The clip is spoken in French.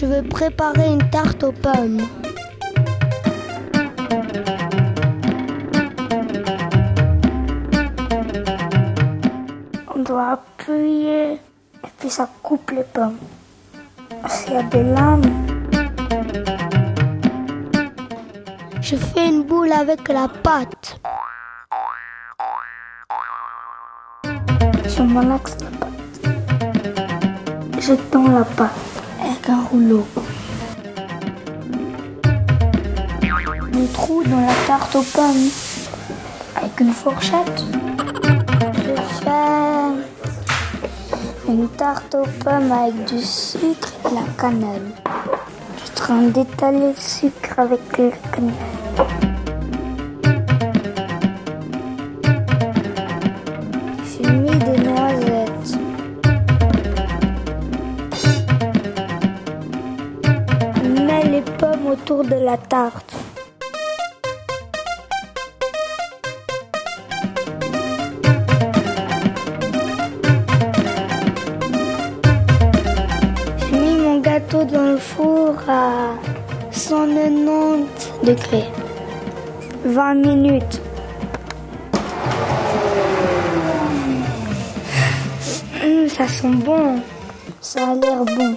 Je veux préparer une tarte aux pommes. On doit appuyer et puis ça coupe les pommes. S'il y a des lames, Je fais une boule avec la pâte. je malaxe la pâte. Je tends la pâte avec un rouleau. Des trous dans la tarte aux pommes avec une fourchette. Je fais une tarte aux pommes avec du sucre et de la cannelle. Je suis en train d'étaler le sucre avec la cannelle. Les pommes autour de la tarte. J'ai mis mon gâteau dans le four à 190 degrés. 20 minutes. Hum, ça sent bon. Ça a l'air bon.